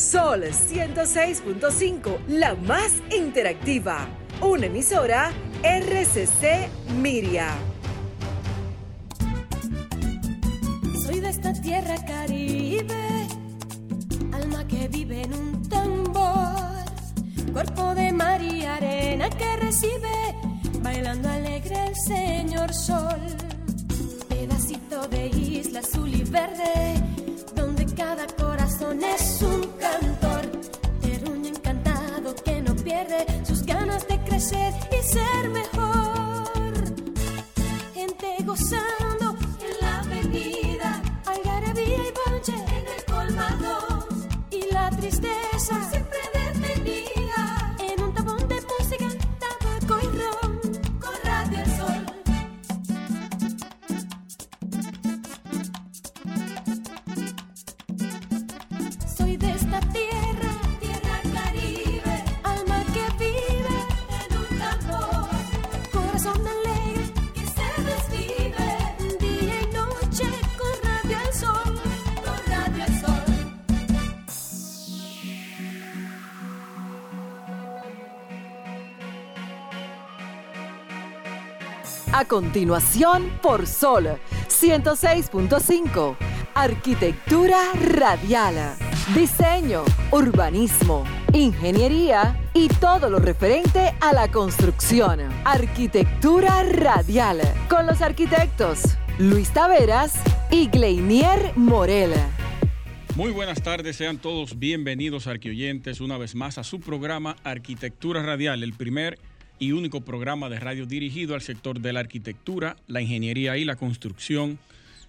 Sol 106.5, la más interactiva. Una emisora RCC Miria. Soy de esta tierra caribe, alma que vive en un tambor, cuerpo de mar y arena que recibe, bailando alegre el señor sol, pedacito de isla azul y verde, donde cada es un cantor, terruño encantado que no pierde sus ganas de crecer y ser mejor, continuación, por Sol 106.5. Arquitectura radial. Diseño, urbanismo, ingeniería y todo lo referente a la construcción. Arquitectura radial. Con los arquitectos Luis Taveras y Gleinier Morel. Muy buenas tardes, sean todos bienvenidos arquioyentes una vez más a su programa Arquitectura Radial, el primer y único programa de radio dirigido al sector de la arquitectura, la ingeniería y la construcción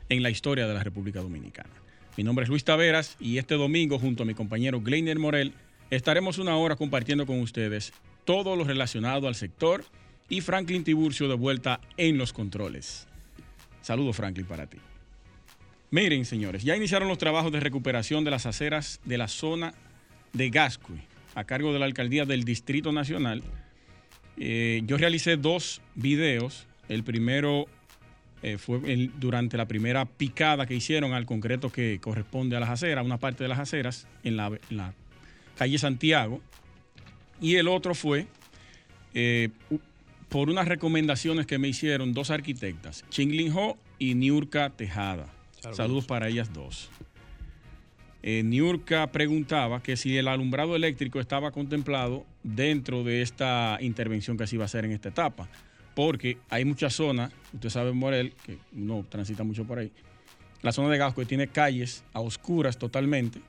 en la historia de la República Dominicana. Mi nombre es Luis Taveras y este domingo junto a mi compañero Gleiner Morel estaremos una hora compartiendo con ustedes todo lo relacionado al sector y Franklin Tiburcio de vuelta en los controles. Saludos Franklin para ti. Miren, señores, ya iniciaron los trabajos de recuperación de las aceras de la zona de Gascue, a cargo de la alcaldía del Distrito Nacional. Eh, yo realicé dos videos. El primero eh, fue el- durante la primera picada que hicieron al concreto que corresponde a las aceras, una parte de las aceras en la, en la calle Santiago. Y el otro fue eh, por unas recomendaciones que me hicieron dos arquitectas, Chinglin Ho y Niurka Tejada. Saludos, para ellas dos. Eh, Niurka preguntaba que si el alumbrado eléctrico estaba contemplado dentro de esta intervención que se iba a hacer en esta etapa, porque hay muchas zonas, usted sabe, Morel, que uno transita mucho por ahí, la zona de Gasco tiene calles a oscuras totalmente,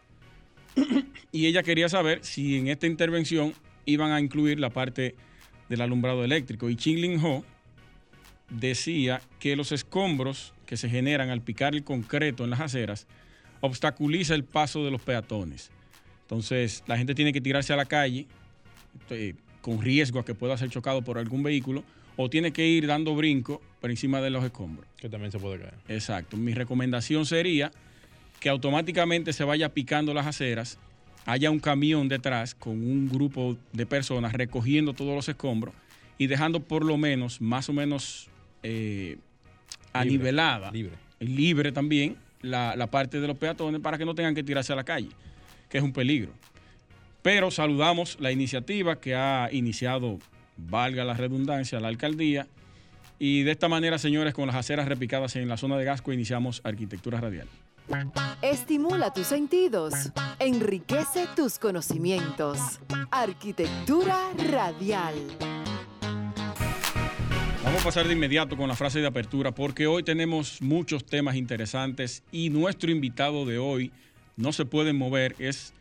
y ella quería saber si en esta intervención iban a incluir la parte del alumbrado eléctrico. Y Chinglin Ho decía que los escombros que se generan al picar el concreto en las aceras obstaculiza el paso de los peatones. Entonces, la gente tiene que tirarse a la calle eh, con riesgo a que pueda ser chocado por algún vehículo o tiene que ir dando brinco por encima de los escombros. Que también se puede caer. Exacto. Mi recomendación sería que automáticamente se vaya picando las aceras, haya un camión detrás con un grupo de personas recogiendo todos los escombros y dejando por lo menos, más o menos eh, anivelada, Libre. libre también, la, la parte de los peatones para que no tengan que tirarse a la calle, que es un peligro. Pero saludamos la iniciativa que ha iniciado, valga la redundancia, la alcaldía. Y de esta manera, señores, con las aceras repicadas en la zona de Gasco, iniciamos Arquitectura Radial. Estimula tus sentidos, enriquece tus conocimientos. Arquitectura radial. Vamos a pasar de inmediato con la frase de apertura porque hoy tenemos muchos temas interesantes y nuestro invitado de hoy no se puede mover, es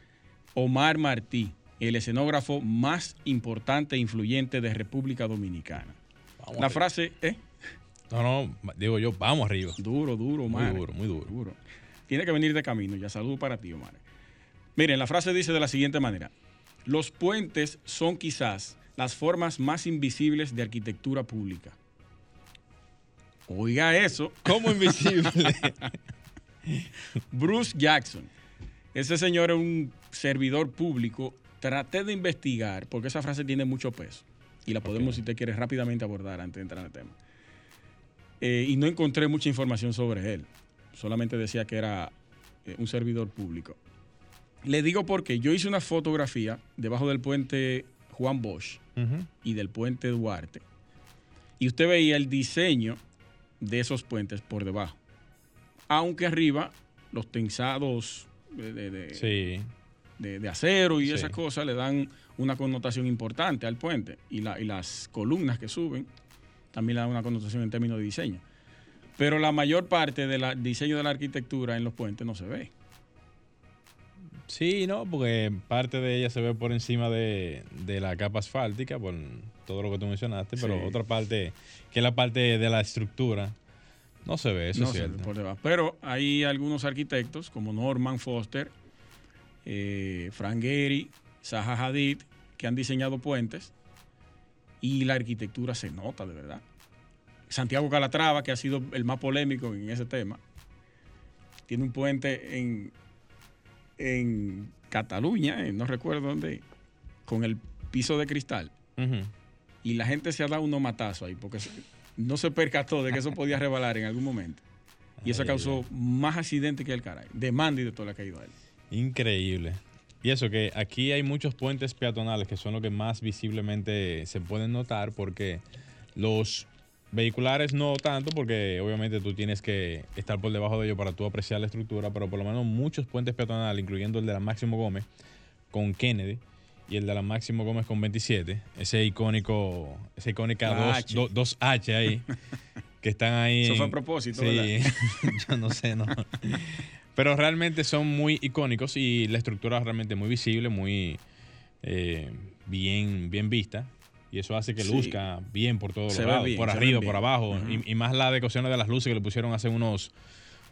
Omar Martí, el escenógrafo más importante e influyente de República Dominicana. Vamos La arriba. frase, ¿eh? No, no, digo yo, vamos arriba. Duro, duro, Muy Omar. duro, muy duro. Tiene que venir de camino. Ya saludo para ti, Omar. Miren, la frase dice de la siguiente manera. Los puentes son quizás las formas más invisibles de arquitectura pública. Oiga eso. ¿Cómo invisible? Bruce Jackson. Ese señor es un servidor público. Traté de investigar, porque esa frase tiene mucho peso. Y la podemos, si usted quiere, rápidamente abordar antes de entrar en el tema. Eh, y no encontré mucha información sobre él. Solamente decía que era eh, un servidor público. Le digo porque yo hice una fotografía debajo del puente Juan Bosch y del puente Duarte. Y usted veía el diseño de esos puentes por debajo. Aunque arriba los tensados de, de- de- Sí. De- de acero y Sí. esas cosas le dan una connotación importante al puente. Y, la- y las columnas que suben también le dan una connotación en términos de diseño. Pero la mayor parte del diseño de la arquitectura en los puentes no se ve. Sí, no, porque parte de ella se ve por encima de, de la capa asfáltica, por todo lo que tú mencionaste, pero otra parte, que es la parte de la estructura, no se ve, eso no es ve cierto. por debajo. Pero hay algunos arquitectos como Norman Foster, eh, Frank Gehry, Zaha Hadid, que han diseñado puentes y la arquitectura se nota de verdad. Santiago Calatrava, que ha sido el más polémico en ese tema, tiene un puente en, en Cataluña, en no recuerdo dónde, con el piso de cristal. Y la gente se ha dado unos matazos ahí porque no se percató de que eso podía rebalar en algún momento. Y eso causó más accidentes que el caray. Demanda y de todo le ha caído a él. Increíble. Y eso que aquí hay muchos puentes peatonales que son los que más visiblemente se pueden notar porque los vehiculares no tanto porque obviamente tú tienes que estar por debajo de ellos para tú apreciar la estructura, pero por lo menos muchos puentes peatonales, incluyendo el de la Máximo Gómez con Kennedy y el de la Máximo Gómez con 27, ese icónico, esa icónica La 2 H. dos, dos H ahí que están ahí. Eso fue a propósito, Sí, yo no sé, no. Pero realmente son muy icónicos y la estructura es realmente muy visible, muy eh, bien, bien vista. Y eso hace que Sí. luzca bien por todos los lados, bien, por arriba, por abajo. Y, y más la decoración de las luces que le pusieron hace unos,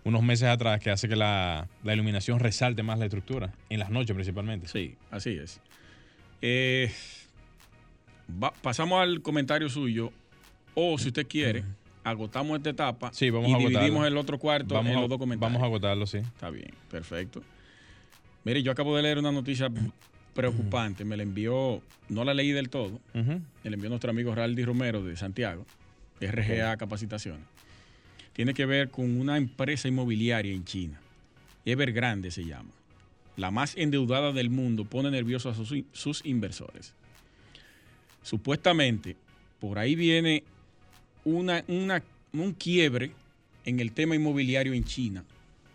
unos meses atrás, que hace que la, la iluminación resalte más la estructura, en las noches principalmente. Sí, así es. Eh, va- pasamos al comentario suyo. O si usted quiere, agotamos esta etapa Sí, vamos y a dividimos el otro cuarto Vamos, en a, los dos comentarios. vamos a agotarlo, sí. Está bien, perfecto. Mire, yo acabo de leer una noticia preocupante. Me la envió, no la leí del todo, Ujú. me la envió nuestro amigo Raldi Romero de Santiago, RGA Capacitaciones. Tiene que ver con una empresa inmobiliaria en China. Evergrande se llama. La más endeudada del mundo pone nerviosos a sus, sus inversores. Supuestamente, por ahí viene una, una- un quiebre en el tema inmobiliario en China,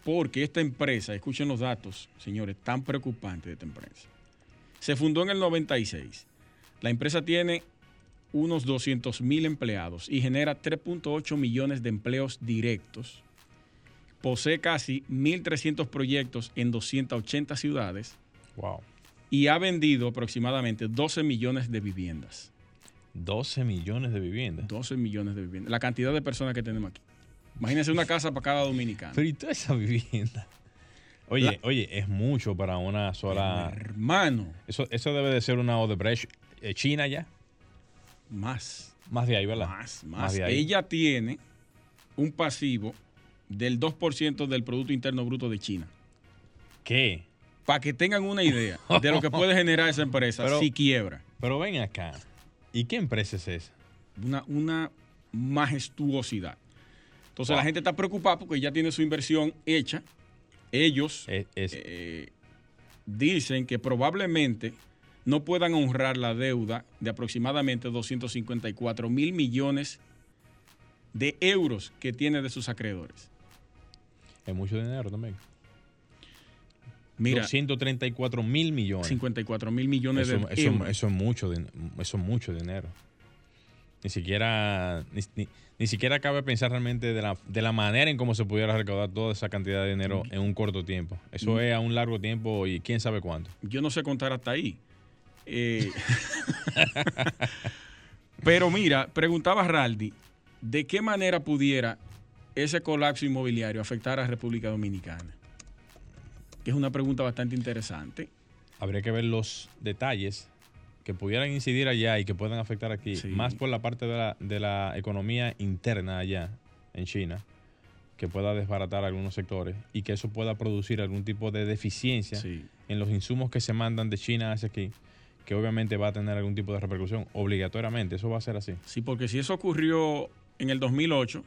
porque esta empresa, escuchen los datos, señores, tan preocupantes de esta empresa. Se fundó en el 96. La empresa tiene unos 200 mil empleados y genera 3.8 millones de empleos directos. Posee casi 1.300 proyectos en 280 ciudades Wow. y ha vendido aproximadamente 12 millones de viviendas. 12 millones de viviendas. 12 millones de viviendas. La cantidad de personas que tenemos aquí. Imagínense una casa para cada dominicano. Pero y toda esa vivienda. Oye, La- oye, es mucho para una sola. Hermano, Eso, eso debe de ser una Odebrecht eh, China ya. más. Más de ahí, ¿verdad? Más, más. de ahí. Ella tiene un pasivo del 2% del Producto Interno Bruto de China. ¿Qué? Para que tengan una idea de lo que puede generar esa empresa Pero- si quiebra. Pero ven acá. ¿Y qué empresa es esa? Una, una majestuosidad. Entonces Wow. la gente está preocupada porque ya tiene su inversión hecha. Ellos Es, es- eh, dicen que probablemente no puedan honrar la deuda de aproximadamente 254 mil millones de euros que tiene de sus acreedores. es mucho dinero también. Mira, 234 mil millones. 54 mil millones Eso, de eso- eso es mucho, eso es mucho dinero. Ni siquiera, ni, ni- ni siquiera cabe pensar realmente de la, de la manera en cómo se pudiera recaudar toda esa cantidad de dinero en un corto tiempo. Eso Mm. es a un largo tiempo y quién sabe cuánto. Yo no sé contar hasta ahí. Eh, pero mira, preguntaba Raldi, ¿de qué manera pudiera ese colapso inmobiliario afectar a República Dominicana? Que es una pregunta bastante interesante. Habría que ver los detalles que pudieran incidir allá y que puedan afectar aquí, Sí. más por la parte de la, de la economía interna allá en China, que pueda desbaratar algunos sectores y que eso pueda producir algún tipo de deficiencia Sí. en los insumos que se mandan de China hacia aquí, que obviamente va a tener algún tipo de repercusión, obligatoriamente, eso va a ser así. Sí, porque si eso ocurrió en el 2008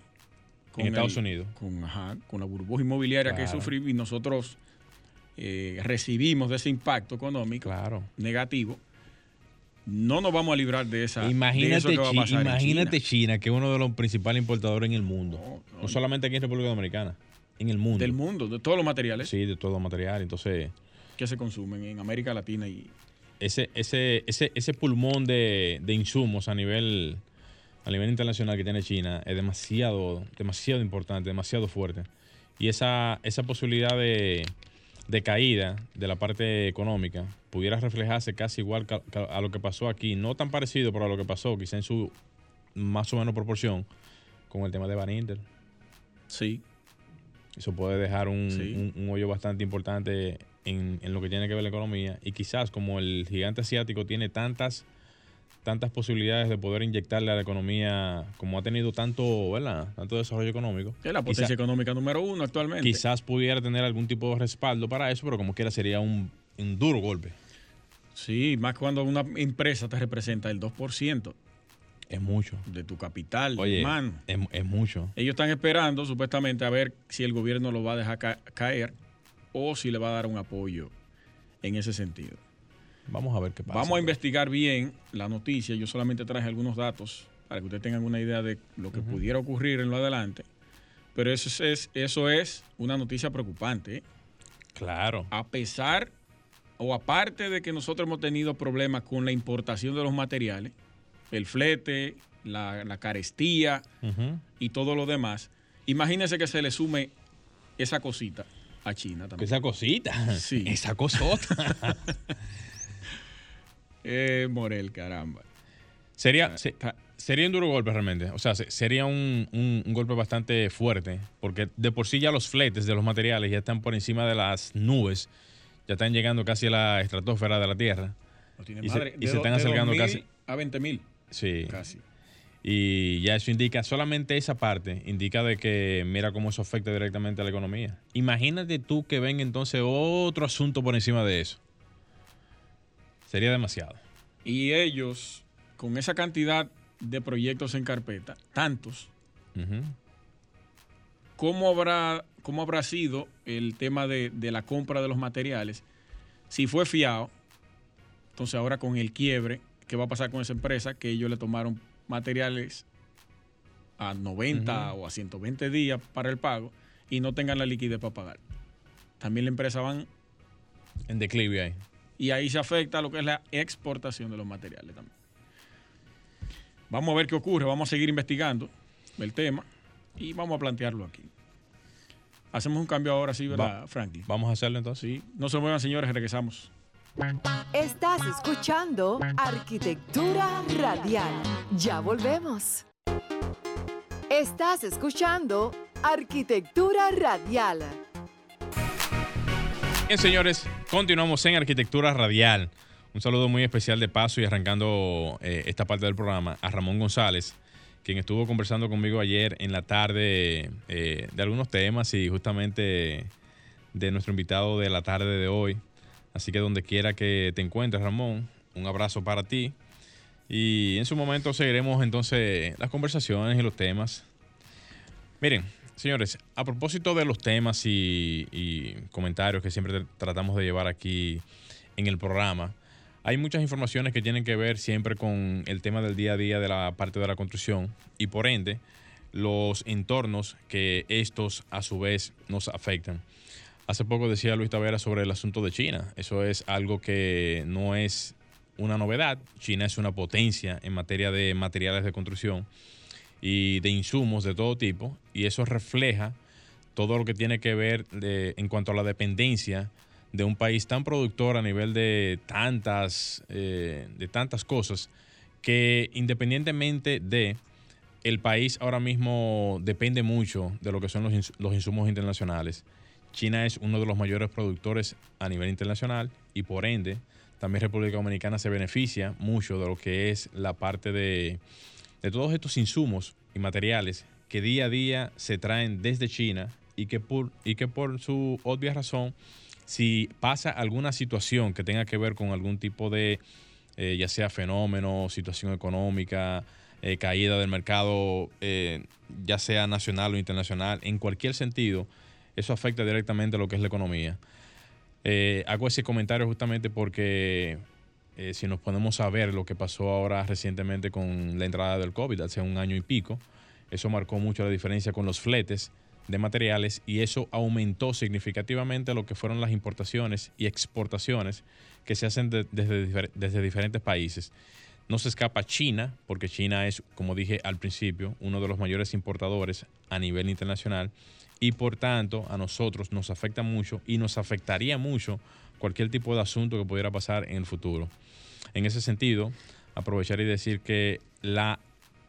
En Estados Unidos. Con, ajá, con la burbuja inmobiliaria que sufrió y nosotros eh, recibimos de ese impacto económico negativo, no nos vamos a librar de esa. Imagínate, imagínate China. que es uno de los principales importadores en el mundo. No, solamente aquí en República Dominicana, en el mundo. Del mundo, de todos los materiales. Sí, de todos los materiales. Entonces. Que se consumen en América Latina y. Ese, ese, ese, ese pulmón de, insumos a nivel, a nivel internacional que tiene China es demasiado, demasiado importante, demasiado fuerte. Y esa, esa posibilidad de, de caída de la parte económica pudiera reflejarse casi igual a lo que pasó aquí, no tan parecido, pero a lo que pasó, quizá en su más o menos proporción, con el tema de Van Inter. Sí. Eso puede dejar un, hoyo bastante importante en, en, lo que tiene que ver la economía. Y quizás como el gigante asiático tiene tantas tantas posibilidades de poder inyectarle a la economía, como ha tenido tanto, ¿verdad? tanto desarrollo económico. Es la potencia económica número uno actualmente. Quizás pudiera tener algún tipo de respaldo para eso, pero como quiera sería un, duro golpe. Sí, más cuando una empresa te representa el 2%. Es mucho. De tu capital, Oye, Es, mucho. Ellos están esperando supuestamente a ver si el gobierno lo va a dejar caer o si le va a dar un apoyo en ese sentido. Vamos a ver qué pasa. Vamos a investigar bien la noticia. Yo solamente traje algunos datos para que ustedes tengan una idea de lo que pudiera ocurrir en lo adelante. Pero eso es, eso es una noticia preocupante. ¿eh? Claro. A pesar o aparte de que nosotros hemos tenido problemas con la importación de los materiales, el flete, la, carestía y todo lo demás, imagínense que se le sume esa cosita a China también. Esa cosita. Sí. Esa cosota. Eh, Morel, caramba. Sería, sería un duro golpe realmente. O sea, sería un, golpe bastante fuerte, porque de por sí ya los fletes de los materiales ya están por encima de las nubes, ya están llegando casi a la estratosfera de la Tierra. y, se, están acercando casi. A 20 mil. Sí. Casi. Y ya eso indica, solamente esa parte indica de que mira cómo eso afecta directamente a la economía. Imagínate tú que venga entonces otro asunto por encima de eso. Sería demasiado. Y ellos, con esa cantidad de proyectos en carpeta, tantos, ¿cómo, habrá, ¿cómo habrá sido el tema de, la compra de los materiales? Si fue fiado, entonces ahora con el quiebre, ¿qué va a pasar con esa empresa? Que ellos le tomaron materiales a 90 o a 120 días para el pago y no tengan la liquidez para pagar. También la empresa van en declive ahí y ahí se afecta lo que es la exportación de los materiales también. Vamos a ver qué ocurre, vamos a seguir investigando el tema y vamos a plantearlo aquí. Hacemos un cambio ahora, sí, ¿verdad, Frankie? Vamos a hacerlo entonces. Sí, no se muevan, señores, regresamos. Estás escuchando Arquitectura Radial. Ya volvemos. Estás escuchando Arquitectura Radial. Bien, señores, continuamos en Arquitectura Radial. Un saludo muy especial de paso y arrancando eh, esta parte del programa a Ramón González, quien estuvo conversando conmigo ayer en la tarde eh, de algunos temas y justamente de nuestro invitado de la tarde de hoy. Así que donde quiera que te encuentres, Ramón, un abrazo para ti. Y en su momento seguiremos entonces las conversaciones y los temas. Miren, Señores, a propósito de los temas y, comentarios que siempre tratamos de llevar aquí en el programa, hay muchas informaciones que tienen que ver siempre con el tema del día a día de la parte de la construcción y por ende los entornos que estos a su vez nos afectan. Hace poco decía Luis Tavera sobre el asunto de China. Eso es algo que no es una novedad. China es una potencia en materia de materiales de construcción y de insumos de todo tipo, y eso refleja todo lo que tiene que ver en cuanto a la dependencia de un país tan productor a nivel de tantas, eh, de tantas cosas, que independientemente de el país ahora mismo depende mucho de lo que son los, los insumos internacionales. China es uno de los mayores productores a nivel internacional y por ende también República Dominicana se beneficia mucho de lo que es la parte de de todos estos insumos y materiales que día a día se traen desde China y que por, y que por su obvia razón, si pasa alguna situación que tenga que ver con algún tipo de, eh, ya sea fenómeno, situación económica, eh, caída del mercado, eh, ya sea nacional o internacional, en cualquier sentido, eso afecta directamente a lo que es la economía. Hago ese comentario justamente porque eh, si nos ponemos a ver lo que pasó ahora recientemente con la entrada del COVID hace un año y pico, eso marcó mucho la diferencia con los fletes de materiales y eso aumentó significativamente lo que fueron las importaciones y exportaciones que se hacen desde, desde diferentes países. No se escapa China, porque China es, como dije al principio, uno de los mayores importadores a nivel internacional y por tanto a nosotros nos afecta mucho y nos afectaría mucho cualquier tipo de asunto que pudiera pasar en el futuro. En ese sentido, aprovechar y decir que la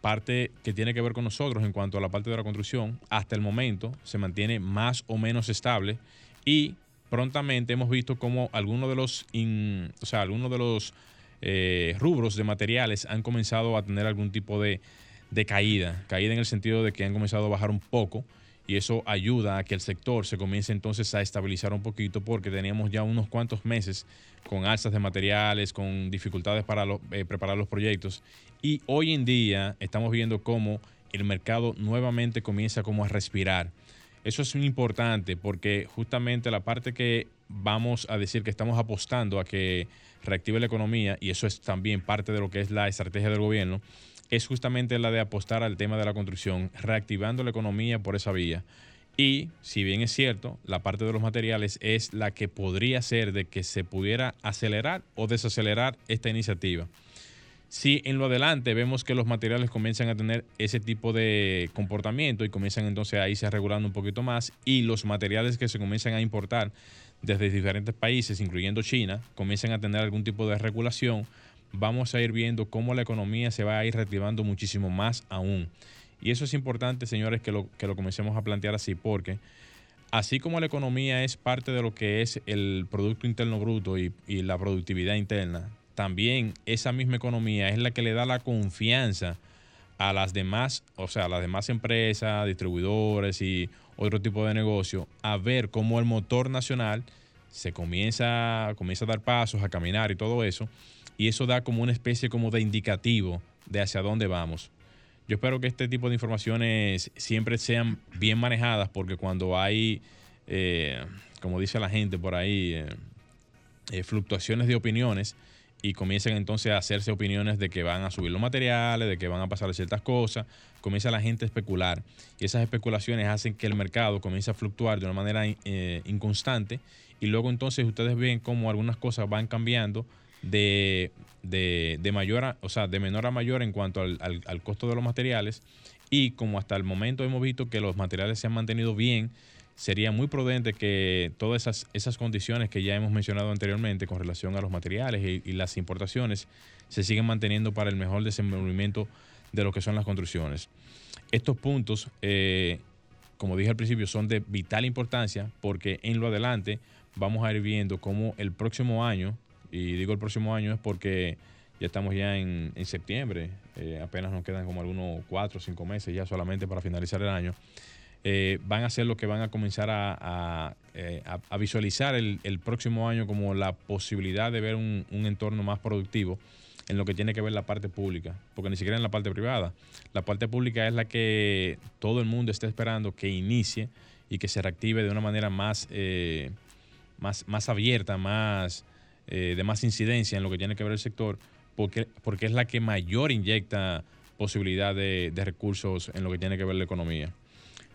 parte que tiene que ver con nosotros en cuanto a la parte de la construcción, hasta el momento se mantiene más o menos estable y prontamente hemos visto como algunos de los, o sea, algunos de los eh, rubros de materiales han comenzado a tener algún tipo de, de caída, caída en el sentido de que han comenzado a bajar un poco y eso ayuda a que el sector se comience entonces a estabilizar un poquito porque teníamos ya unos cuantos meses con alzas de materiales, con dificultades para eh, preparar los proyectos y hoy en día estamos viendo cómo el mercado nuevamente comienza como a respirar. Eso es importante porque justamente la parte que vamos a decir que estamos apostando a que reactive la economía y eso es también parte de lo que es la estrategia del gobierno es justamente la de apostar al tema de la construcción, reactivando la economía por esa vía. Y si bien es cierto, la parte de los materiales es la que podría ser de que se pudiera acelerar o desacelerar esta iniciativa. Si en lo adelante vemos que los materiales comienzan a tener ese tipo de comportamiento y comienzan entonces a irse regulando un poquito más y los materiales que se comienzan a importar desde diferentes países, incluyendo China, comienzan a tener algún tipo de regulación, vamos a ir viendo cómo la economía se va a ir reactivando muchísimo más aún. Y eso es importante, señores, que lo, que lo comencemos a plantear así, porque así como la economía es parte de lo que es el Producto Interno Bruto y, la productividad interna, también esa misma economía es la que le da la confianza a las demás, o sea, a las demás empresas, distribuidores y otro tipo de negocio, a ver cómo el motor nacional se comienza, comienza a dar pasos, a caminar y todo eso y eso da como una especie como de indicativo de hacia dónde vamos. Yo espero que este tipo de informaciones siempre sean bien manejadas porque cuando hay, eh, como dice la gente por ahí, eh, eh, fluctuaciones de opiniones y comiencen entonces a hacerse opiniones de que van a subir los materiales, de que van a pasar ciertas cosas, comienza la gente a especular y esas especulaciones hacen que el mercado comience a fluctuar de una manera inconstante y luego entonces ustedes ven cómo algunas cosas van cambiando de, de, mayor o sea, de menor a mayor en cuanto al, al, costo de los materiales. Y como hasta el momento hemos visto que los materiales se han mantenido bien, sería muy prudente que todas esas, esas condiciones que ya hemos mencionado anteriormente con relación a los materiales y, las importaciones se siguen manteniendo para el mejor desenvolvimiento de lo que son las construcciones. Estos puntos, eh, como dije al principio, son de vital importancia porque en lo adelante vamos a ir viendo cómo el próximo año y digo el próximo año es porque ya estamos ya en, septiembre, eh, apenas nos quedan como algunos cuatro o cinco meses ya solamente para finalizar el año. Eh, van a ser lo que van a comenzar a, eh, visualizar el, próximo año como la posibilidad de ver un, entorno más productivo en lo que tiene que ver la parte pública, porque ni siquiera en la parte privada. La parte pública es la que todo el mundo está esperando que inicie y que se reactive de una manera más, más, más abierta, más, eh, de más incidencia en lo que tiene que ver el sector, porque, porque es la que mayor inyecta posibilidad de, recursos en lo que tiene que ver la economía.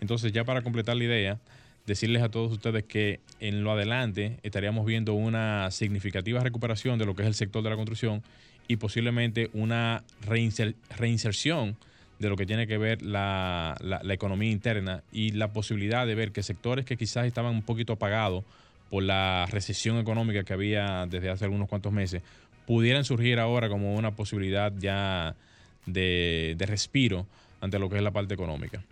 Entonces, ya para completar la idea, decirles a todos ustedes que en lo adelante estaríamos viendo una significativa recuperación de lo que es el sector de la construcción y posiblemente una reinserción de lo que tiene que ver la, la, economía interna y la posibilidad de ver que sectores que quizás estaban un poquito apagados por la recesión económica que había desde hace algunos cuantos meses, pudieran surgir ahora como una posibilidad ya de, respiro ante lo que es la parte económica.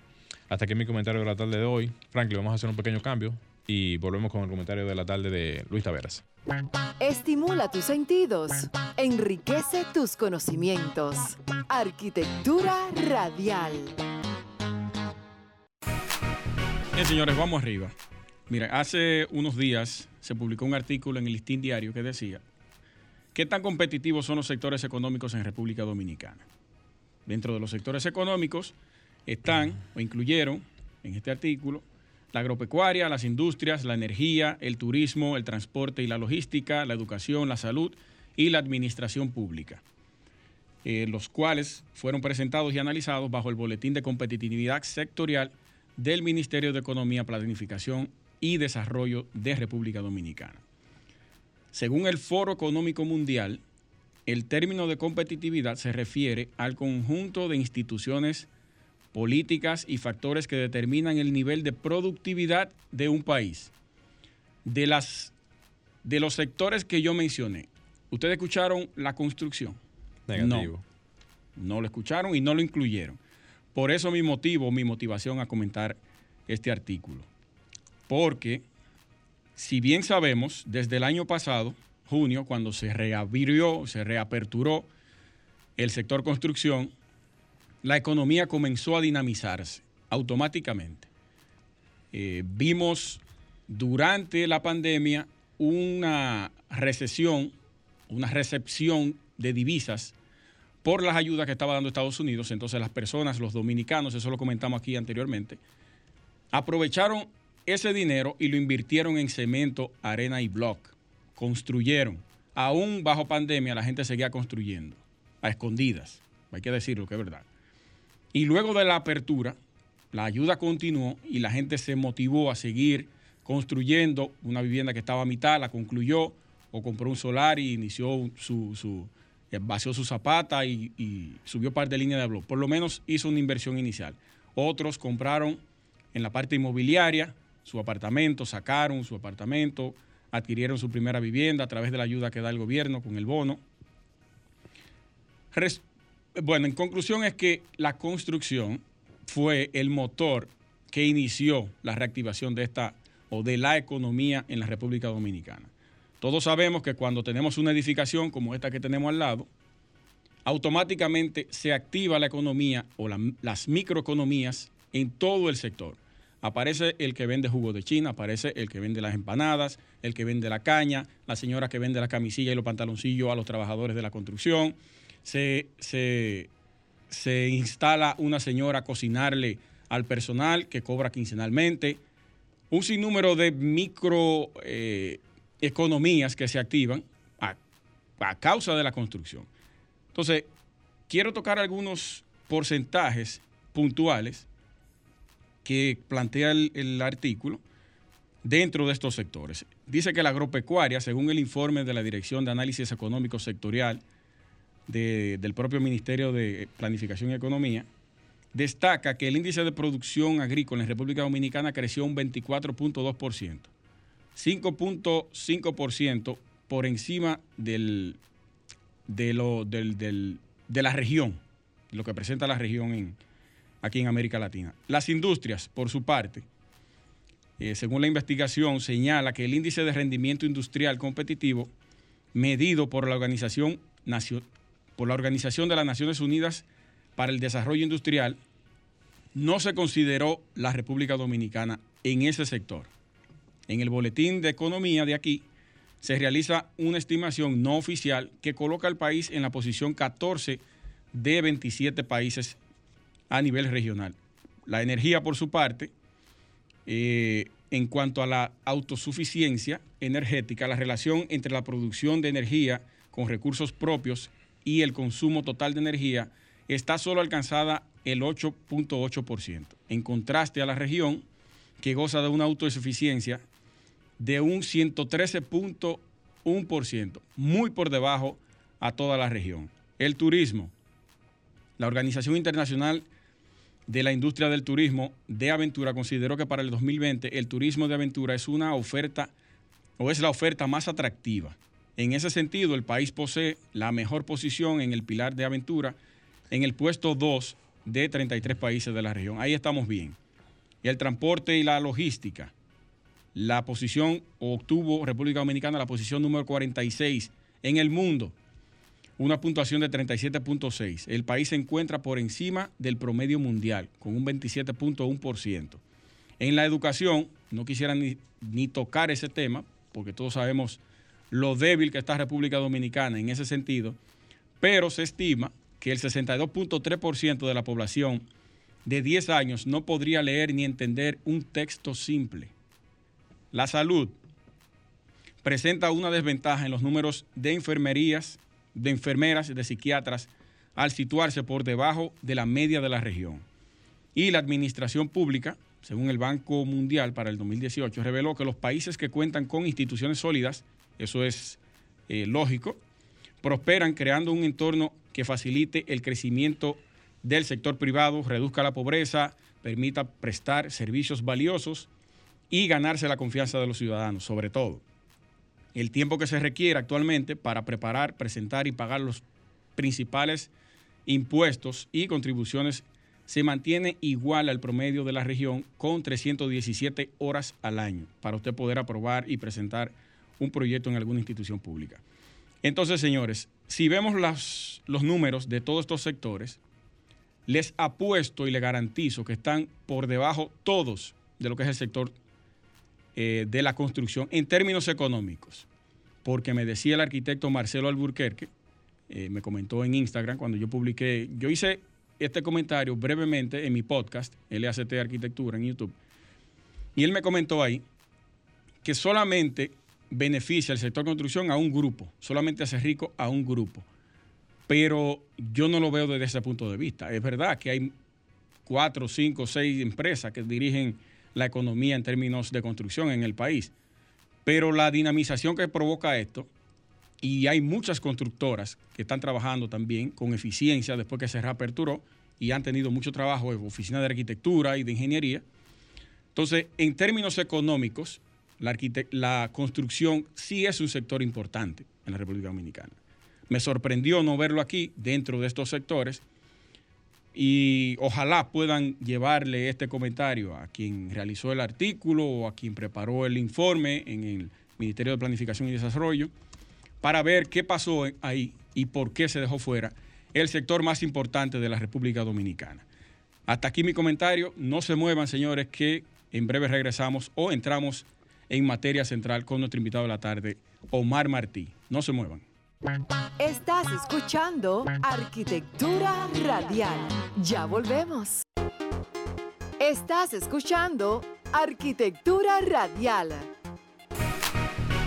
Hasta aquí mi comentario de la tarde de hoy. Franklin, vamos a hacer un pequeño cambio y volvemos con el comentario de la tarde de Luis Taveras. Estimula tus sentidos, enriquece tus conocimientos. Arquitectura radial. Bien, señores, vamos arriba. Mira, hace unos días se publicó un artículo en el Listín Diario que decía, ¿qué tan competitivos son los sectores económicos en República Dominicana? Dentro de los sectores económicos están o incluyeron en este artículo la agropecuaria, las industrias, la energía, el turismo, el transporte y la logística, la educación, la salud y la administración pública, eh, los cuales fueron presentados y analizados bajo el Boletín de Competitividad Sectorial del Ministerio de Economía, Planificación y Desarrollo de República Dominicana. Según el Foro Económico Mundial, el término de competitividad se refiere al conjunto de instituciones políticas y factores que determinan el nivel de productividad de un país. De, las, de los sectores que yo mencioné, ¿ustedes escucharon la construcción? Negativo. No, no lo escucharon y no lo incluyeron. Por eso mi motivo, mi motivación a comentar este artículo. Porque, si bien sabemos, desde el año pasado, junio, cuando se reabrió, se reaperturó el sector construcción, la economía comenzó a dinamizarse automáticamente. Eh, vimos durante la pandemia una recesión, una recepción de divisas por las ayudas que estaba dando Estados Unidos. Entonces las personas, los dominicanos, eso lo comentamos aquí anteriormente, aprovecharon ese dinero y lo invirtieron en cemento, arena y block. Construyeron. Aún bajo pandemia la gente seguía construyendo, a escondidas. Hay que decirlo que es verdad. Y luego de la apertura, la ayuda continuó y la gente se motivó a seguir construyendo una vivienda que estaba a mitad, la concluyó o compró un solar y inició su, su eh, vació su zapata y, subió parte de línea de blog. Por lo menos hizo una inversión inicial. Otros compraron en la parte inmobiliaria su apartamento, sacaron su apartamento, adquirieron su primera vivienda a través de la ayuda que da el gobierno con el bono. Bueno, en conclusión es que la construcción fue el motor que inició la reactivación de esta o de la economía en la República Dominicana. Todos sabemos que cuando tenemos una edificación como esta que tenemos al lado, automáticamente se activa la economía o las microeconomías en todo el sector. Aparece el que vende jugo de China, aparece el que vende las empanadas, el que vende la caña, la señora que vende la camisilla y los pantaloncillos a los trabajadores de la construcción, se, instala una señora a cocinarle al personal que cobra quincenalmente, un sinnúmero de microeconomías eh, que se activan a, a causa de la construcción. Entonces, quiero tocar algunos porcentajes puntuales que plantea el, artículo dentro de estos sectores. Dice que la agropecuaria, según el informe de la Dirección de Análisis Económico Sectorial del propio Ministerio de Planificación y Economía, destaca que el índice de producción agrícola en República Dominicana creció un 24.2%, 5.5% por encima del, de, lo, del, de la región, lo que presenta la región en, aquí en América Latina. Las industrias, por su parte, eh, según la investigación, señala que el índice de rendimiento industrial competitivo medido por la Organización por la Organización de las Naciones Unidas para el Desarrollo Industrial, no se consideró la República Dominicana en ese sector. En el Boletín de Economía de aquí se realiza una estimación no oficial que coloca al país en la posición 14 de 27 países a nivel regional. La energía, por su parte, eh, en cuanto a la autosuficiencia energética, la relación entre la producción de energía con recursos propios y el consumo total de energía está solo alcanzada el 8.8%, en contraste a la región que goza de una autosuficiencia de un 113.1%, muy por debajo a toda la región. El turismo. La Organización Internacional de la Industria del Turismo de Aventura consideró que para el 2020 el turismo de aventura es una oferta o es la oferta más atractiva en ese sentido, el país posee la mejor posición en el pilar de aventura, en el puesto 2 de 33 países de la región. Ahí estamos bien. El transporte y la logística, la posición, obtuvo República Dominicana la posición número 46 en el mundo, una puntuación de 37.6. El país se encuentra por encima del promedio mundial, con un 27.1%. En la educación, no quisiera ni, ni tocar ese tema, porque todos sabemos lo débil que está República Dominicana en ese sentido, pero se estima que el 62.3% de la población de 10 años no podría leer ni entender un texto simple. La salud presenta una desventaja en los números de enfermerías, de enfermeras de psiquiatras al situarse por debajo de la media de la región. Y la administración pública, según el Banco Mundial para el 2018, reveló que los países que cuentan con instituciones sólidas, eso es eh, lógico, prosperan creando un entorno que facilite el crecimiento del sector privado, reduzca la pobreza, permita prestar servicios valiosos y ganarse la confianza de los ciudadanos, sobre todo. El tiempo que se requiere actualmente para preparar, presentar y pagar los principales impuestos y contribuciones se mantiene igual al promedio de la región con 317 horas al año para usted poder aprobar y presentar un proyecto en alguna institución pública. Entonces, señores, si vemos los números de todos estos sectores, les apuesto y les garantizo que están por debajo todos de lo que es el sector eh, de la construcción en términos económicos. Porque me decía el arquitecto Marcelo Alburquerque, eh, me comentó en Instagram cuando yo publiqué, yo hice este comentario brevemente en mi podcast, LACT Arquitectura en YouTube, y él me comentó ahí que solamente beneficia el sector construcción a un grupo, solamente hace rico a un grupo. Pero yo no lo veo desde ese punto de vista. Es verdad que hay cuatro, cinco, seis empresas que dirigen la economía en términos de construcción en el país. Pero la dinamización que provoca esto, y hay muchas constructoras que están trabajando también con eficiencia después que se reaperturó y han tenido mucho trabajo en oficinas de arquitectura y de ingeniería. Entonces, en términos económicos, la, construcción sí es un sector importante en la República Dominicana. Me sorprendió no verlo aquí dentro de estos sectores y ojalá puedan llevarle este comentario a quien realizó el artículo o a quien preparó el informe en el Ministerio de Planificación y Desarrollo para ver qué pasó ahí y por qué se dejó fuera el sector más importante de la República Dominicana. Hasta aquí mi comentario. No se muevan, señores, que en breve regresamos o entramos en materia central con nuestro invitado de la tarde, Omar Martí. No se muevan. Estás escuchando Arquitectura Radial. Ya volvemos. Estás escuchando Arquitectura Radial.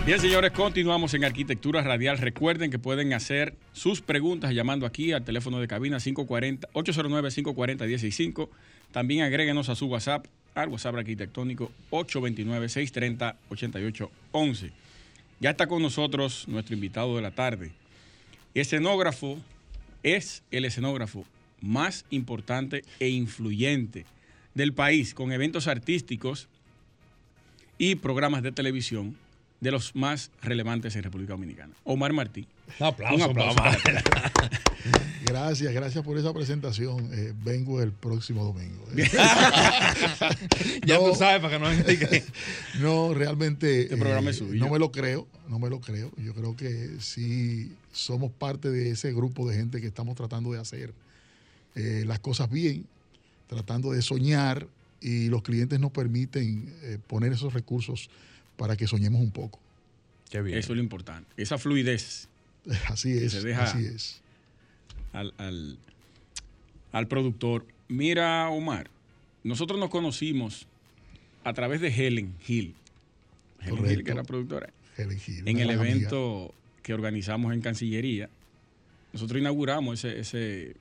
Bien, señores, continuamos en Arquitectura Radial. Recuerden que pueden hacer sus preguntas llamando aquí al teléfono de cabina 540 809 540 165. También agréguenos a su WhatsApp al WhatsApp arquitectónico 829-630-8811. Ya está con nosotros nuestro invitado de la tarde. Escenógrafo es el escenógrafo más importante e influyente del país, con eventos artísticos y programas de televisión de los más relevantes en República Dominicana. Omar Martí. Un aplauso. gracias, gracias por esa presentación. Eh, vengo el próximo domingo. ya tú sabes para que no No, realmente este programa es eh, no me lo creo, no me lo creo. Yo creo que sí somos parte de ese grupo de gente que estamos tratando de hacer eh, las cosas bien, tratando de soñar y los clientes nos permiten poner esos recursos para que soñemos un poco. Qué bien. Eso es lo importante. Esa fluidez. Así es. así es. Al, al, productor. Mira, Omar, nosotros nos conocimos a través de Helen Hill. Helen Hill, que era productora. Helen Hill. En el evento que organizamos en Cancillería. Nosotros inauguramos ese, ese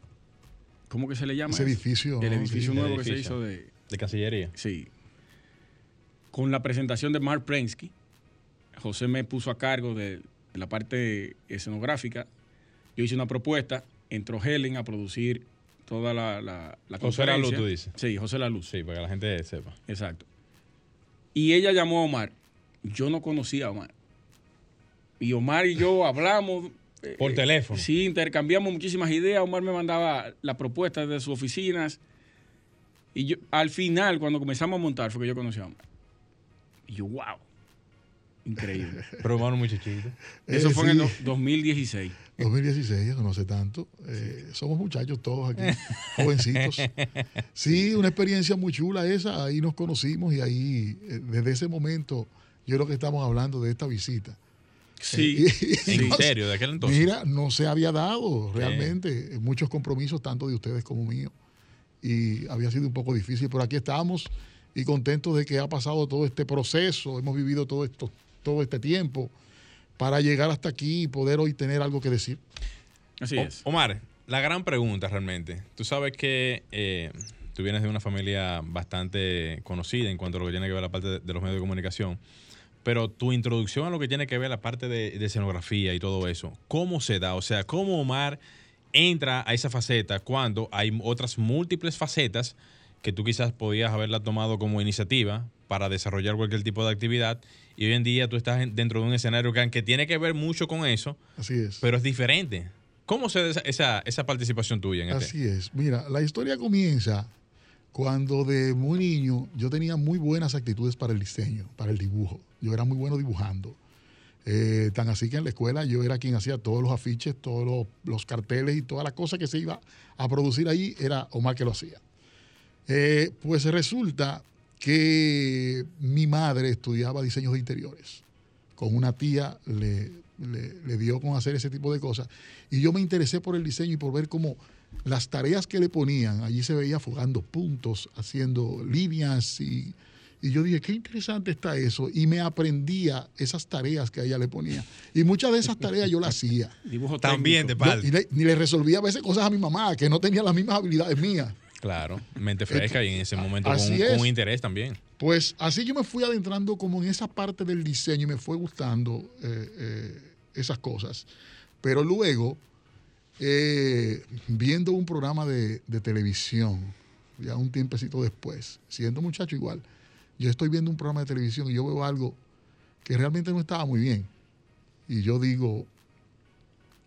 ¿cómo que se le llama? Ese edificio. El edificio nuevo que se hizo de... De Cancillería. Sí con la presentación de Mark Prensky, José me puso a cargo de, la parte escenográfica. Yo hice una propuesta, entró Helen a producir toda la, la, la José La Luz, tú dices. Sí, José La Luz. Sí, para que la gente sepa. Exacto. Y ella llamó a Omar. Yo no conocía a Omar. Y Omar y yo hablamos. Eh, Por teléfono. Sí, intercambiamos muchísimas ideas. Omar me mandaba la propuesta de sus oficinas. Y yo, al final, cuando comenzamos a montar, fue que yo conocí a Omar. Y yo, wow. Increíble. Pero hermano muchachito. Eso fue en el 2016. 2016, eso no sé tanto. Eh, somos muchachos todos aquí, jovencitos. Sí, una experiencia muy chula esa. Ahí nos conocimos y ahí, eh, desde ese momento, yo creo que estamos hablando de esta visita. Sí, en serio, de aquel entonces. Mira, no se había dado realmente muchos compromisos, tanto de ustedes como míos. y había sido un poco difícil, pero aquí estamos y contentos de que ha pasado todo este proceso, hemos vivido todo esto, todo este tiempo para llegar hasta aquí y poder hoy tener algo que decir. Así es. Omar, la gran pregunta realmente. Tú sabes que eh, tú vienes de una familia bastante conocida en cuanto a lo que tiene que ver la parte de, de los medios de comunicación. Pero tu introducción a lo que tiene que ver la parte de, de escenografía y todo eso, ¿cómo se da? O sea, ¿cómo Omar entra a esa faceta cuando hay otras múltiples facetas que tú quizás podías haberla tomado como iniciativa para desarrollar cualquier tipo de actividad y hoy en día tú estás en- dentro de un escenario que aunque tiene que ver mucho con eso, Así es. pero es diferente. ¿Cómo se da esa, esa, esa participación tuya en este? Así es. Mira, la historia comienza cuando de muy niño yo tenía muy buenas actitudes para el diseño, para el dibujo. Yo era muy bueno dibujando. Eh, tan así que en la escuela yo era quien hacía todos los afiches, todos los, los carteles y todas las cosas que se iba a producir ahí, era Omar que lo hacía. Eh, pues resulta que mi madre estudiaba diseños de interiores. Con una tía le, le- le dio con hacer ese tipo de cosas. Y yo me interesé por el diseño y por ver cómo las tareas que le ponían, allí se veía fogando puntos, haciendo líneas y, y yo dije, qué interesante está eso. Y me aprendía esas tareas que a ella le ponía. Y muchas de esas tareas yo las hacía. Dibujo También de parte. Y le, ni le resolvía a veces cosas a mi mamá, que no tenía las mismas habilidades mías. Claro, mente fresca y en ese momento con, Así un- con es. interés también. Pues así yo me fui adentrando como en esa parte del diseño y me fue gustando eh, eh, esas cosas. Pero luego, eh, viendo un programa de, de televisión, ya un tiempecito después, siendo muchacho igual, yo estoy viendo un programa de televisión y yo veo algo que realmente no estaba muy bien. Y yo digo,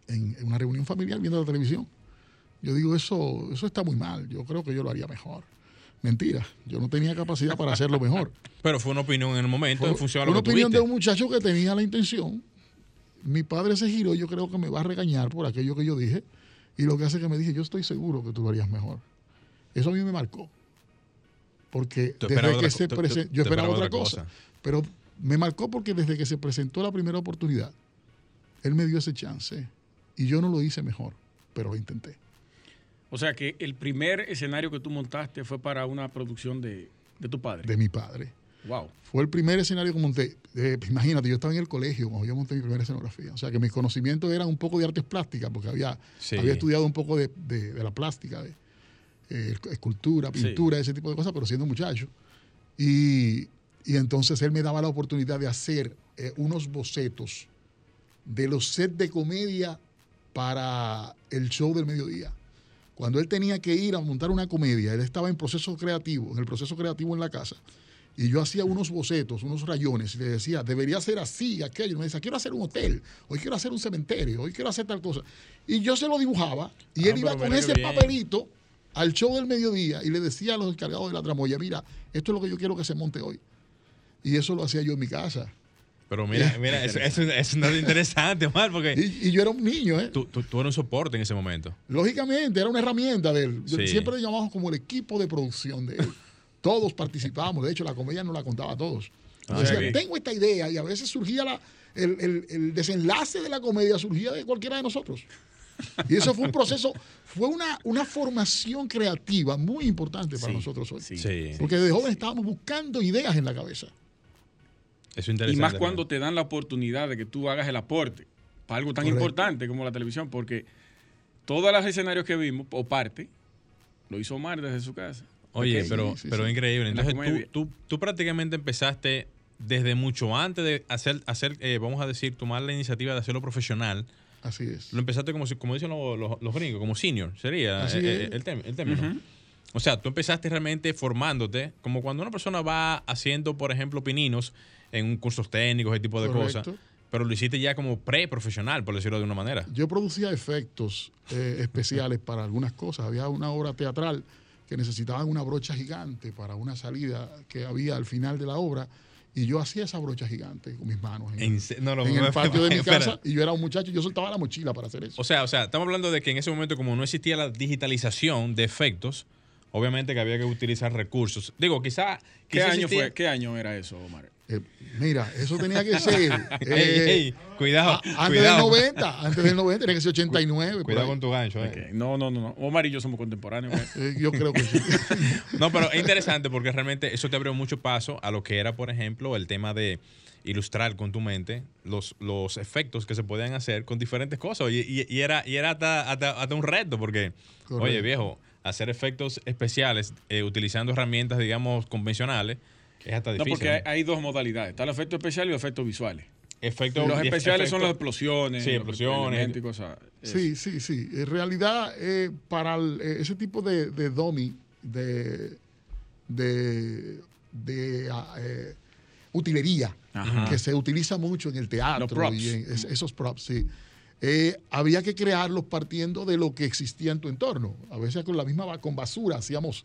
en, en una reunión familiar viendo la televisión, yo digo, eso, eso está muy mal, yo creo que yo lo haría mejor. Mentira, yo no tenía capacidad para hacerlo mejor. Pero fue una opinión en el momento Fue en función a lo una que opinión tuviste. de un muchacho que tenía la intención. Mi padre se giró yo creo que me va a regañar por aquello que yo dije. Y lo que hace que me dije, yo estoy seguro que tú lo harías mejor. Eso a mí me marcó. Porque desde que otra se tú- presentó, yo esperaba otra otra cosa. cosa. Pero me marcó porque desde que se presentó la primera oportunidad, él me dio ese chance. Y yo no lo hice mejor, pero lo intenté. O sea que el primer escenario que tú montaste fue para una producción de, de tu padre. De mi padre. Wow. Fue el primer escenario que monté. Eh, imagínate, yo estaba en el colegio cuando yo monté mi primera escenografía. O sea, que mis conocimientos eran un poco de artes plásticas, porque había, Sí. había estudiado un poco de, de- de la plástica, de eh, escultura, Sí. pintura, ese tipo de cosas, pero siendo muchacho. Y, y entonces él me daba la oportunidad de hacer eh, unos bocetos de los sets de comedia para el show del mediodía. Cuando él tenía que ir a montar una comedia, él estaba en proceso creativo, en el proceso creativo en la casa, y yo hacía unos bocetos, unos rayones, y le decía, debería ser así, aquello. Y me decía, quiero hacer un hotel, hoy quiero hacer un cementerio, hoy quiero hacer tal cosa. Y yo se lo dibujaba, y Ah, él iba con ese bien. papelito al show del mediodía y le decía a los encargados de la tramoya, mira, esto es lo que yo quiero que se monte hoy. Y eso lo hacía yo en mi casa. Pero mira, mira, eso, eso- eso es nada interesante, Omar, porque Y, y yo era un niño, ¿eh? tú, tú, tú eras un soporte en ese momento. Lógicamente, era una herramienta de él. Yo- Sí. Siempre le llamamos como el equipo de producción de él. Todos participábamos. De hecho, la comedia no la contaba a todos. Ah, decía, sí. tengo esta idea y a veces surgía la, el, el- el desenlace de la comedia, surgía de cualquiera de nosotros. Y eso fue un proceso, fue una, una formación creativa muy importante para Sí, nosotros hoy. sí. Sí. Porque desde joven estábamos buscando ideas en la cabeza. Eso es Y interesante. más cuando te dan la oportunidad de que tú hagas el aporte para algo tan Correcto. importante como la televisión, porque todos los escenarios que vimos, o parte, lo hizo Omar desde su casa. Oye, pero, Sí, sí, pero sí. increíble. Entonces, tú, tú, tú prácticamente empezaste desde mucho antes de hacer, hacer eh, vamos a decir, tomar la iniciativa de hacerlo profesional. Así es. Lo empezaste como, si- como dicen los, los- los gringos, como senior, sería Así eh, es. el, tem- el término. O sea, tú empezaste realmente formándote, como cuando una persona va haciendo, por ejemplo, pininos en cursos técnicos, ese tipo de cosas, pero lo hiciste ya como pre-profesional, por decirlo de una manera. Yo producía efectos eh, especiales para algunas cosas. Había una obra teatral que necesitaban una brocha gigante para una salida que había al final de la obra y yo hacía esa brocha gigante con mis manos en, En no, no, en el patio de mi espera. casa y yo era un muchacho y yo soltaba la mochila para hacer eso. O sea, o sea, estamos hablando de que en ese momento, como no existía la digitalización de efectos, obviamente que había que utilizar recursos. Digo, quizá. ¿Qué quizá año existía- fue? ¿Qué año era eso, Omar? Eh, mira, eso tenía que ser. Eh, ey, cuidado. a- antes cuidado. del 90, antes del 90, tenía que ser 89. por Cuidado con tu gancho. eh. Ok, No, no, no, no. Omar y yo somos contemporáneos. Eh, yo creo que sí. No, pero es interesante porque realmente eso te abrió mucho paso a lo que era, por ejemplo, el tema de ilustrar con tu mente los, los efectos que se podían hacer con diferentes cosas. Y, y- y era, y era hasta, hasta, hasta un reto porque, Correcto. oye, viejo, hacer efectos especiales eh, utilizando herramientas, digamos, convencionales es hasta No, porque hay, ¿no? hay dos modalidades. Está el efecto especial y los efectos visuales. Efectos- los especiales son las explosiones. Sí, los explosiones. y cosas. Sí, sí, sí. En realidad, eh, para el- eh, ese tipo de, de dummy, de, de, de, ah, eh, utilería, Ajá. que se utiliza mucho en el teatro Los props. y en es- esos props, sí. Eh, había que crearlos partiendo de lo que existía en tu entorno. A veces con la misma con basura hacíamos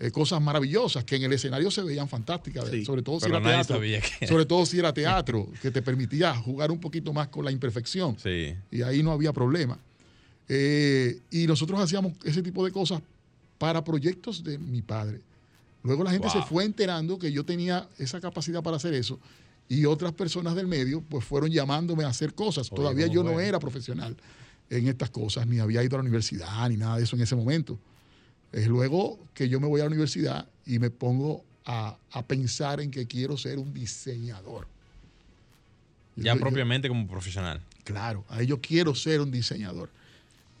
eh, cosas maravillosas que en el escenario se veían fantásticas, Sí, sobre todo si era teatro. que- Sobre todo si era teatro, que te permitía jugar un poquito más con la imperfección Sí. y ahí no había problema. Eh, y nosotros hacíamos ese tipo de cosas para proyectos de mi padre. Luego la gente Wow. se fue enterando que yo tenía esa capacidad para hacer eso y otras personas del medio pues fueron llamándome a hacer cosas. Oye, Todavía ¿cómo yo no era profesional en estas cosas, ni había ido a la universidad, ni nada de eso en ese momento. Es luego que yo me voy a la universidad y me pongo a, a pensar en que quiero ser un diseñador. Ya Yo- yo- propiamente como profesional. Claro, ahí yo quiero ser un diseñador.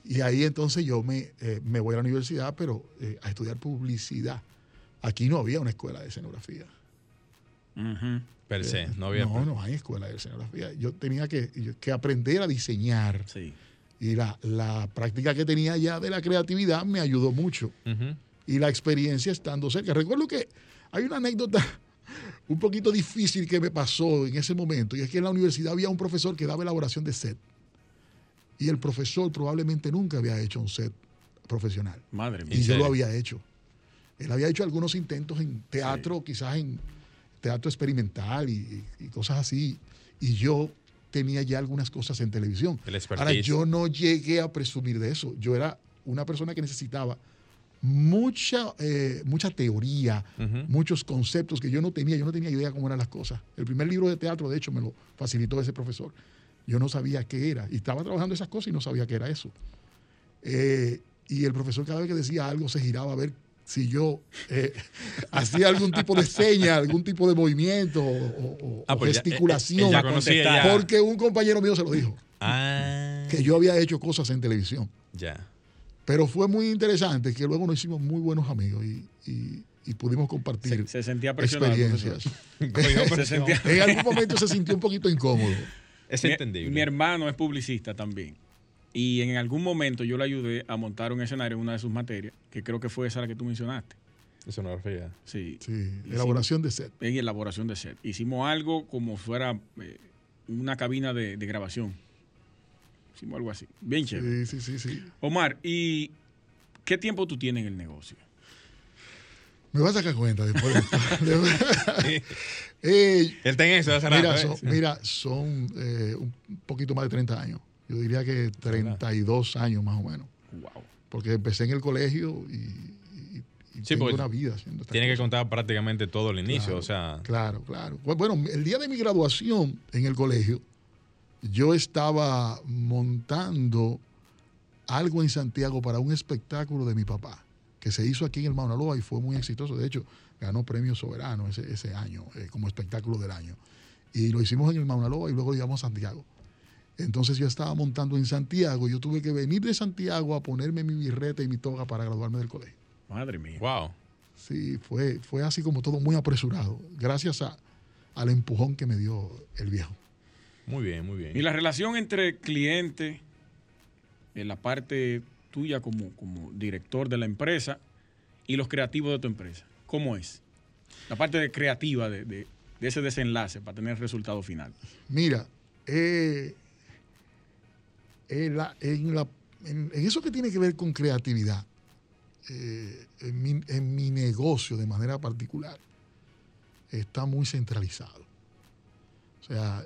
Y ahí entonces yo me, eh, me voy a la universidad, pero eh, a estudiar publicidad. Aquí no había una escuela de escenografía. Per se. No había. No, no hay escuela de escenografía. Yo tenía que, que aprender a diseñar. Sí. Y la, la práctica que tenía ya de la creatividad me ayudó mucho. Y la experiencia estando cerca. Recuerdo que hay una anécdota un poquito difícil que me pasó en ese momento. Y es que en la universidad había un profesor que daba elaboración de set. Y el profesor probablemente nunca había hecho un set profesional. Madre mía. Y ¿En yo lo había hecho. Él había hecho algunos intentos en teatro, quizás en teatro experimental y, y cosas así. Y yo tenía ya algunas cosas en televisión. El Ahora, yo no llegué a presumir de eso. Yo era una persona que necesitaba mucha, eh, mucha teoría, muchos conceptos que yo no tenía. Yo no tenía idea cómo eran las cosas. El primer libro de teatro, de hecho, me lo facilitó ese profesor. Yo no sabía qué era. Y estaba trabajando esas cosas y no sabía qué era eso. Eh, y el profesor cada vez que decía algo se giraba a ver si yo eh, hacía algún tipo de seña, algún tipo de movimiento o, o- Ah, o pues ya, eh, eh, gesticulación. ya. Porque un compañero mío se lo dijo, Ah. que yo había hecho cosas en televisión. Ya. Pero fue muy interesante que luego nos hicimos muy buenos amigos y, y- y pudimos compartir Se, se sentía experiencias. profesor. Se sentía- En algún momento se sintió un poquito incómodo. Es Mi- entendible. Mi hermano es publicista también. Y en algún momento yo le ayudé a montar un escenario en una de sus materias, que creo que fue esa la que tú mencionaste. Escenografía. Sí. Sí, elaboración de set. En elaboración de set. Hicimos algo como fuera eh, una cabina de, de grabación. Hicimos algo así. Bien chévere. Sí, sí, sí, sí. Omar, ¿y qué tiempo tú tienes en el negocio? Me vas a sacar cuenta después de esto. Eh, Él está en eso hace rato, Mira, ¿eh? son, mira, son eh, un poquito más de 30 años. Yo diría que 32 años más o menos. Wow. Porque empecé en el colegio y, Sí, tengo una vida haciendo Tiene que contar prácticamente todo el inicio, Claro, o sea. Claro, claro. Bu- Bueno, el día de mi graduación en el colegio, yo estaba montando algo en Santiago para un espectáculo de mi papá, que se hizo aquí en el Mauna Loa y fue muy exitoso. De hecho, ganó premio soberano ese, ese año, eh, como espectáculo del año. Y lo hicimos en el Mauna Loa y luego lo llevamos a Santiago. Entonces yo estaba montando en Santiago y yo tuve que venir de Santiago a ponerme mi birreta y mi toga para graduarme del colegio. Madre mía. Wow. Sí, fue, fue así como todo muy apresurado, gracias a, al empujón que me dio el viejo. Muy bien, muy bien. Y la relación entre cliente, en la parte tuya como, como director de la empresa, y los creativos de tu empresa, ¿cómo es? La parte de creativa de, de- de ese desenlace para tener el resultado final. Mira, eh, en, la- en la- en- en eso que tiene que ver con creatividad, eh, en, mi, en mi negocio de manera particular, está muy centralizado. O sea,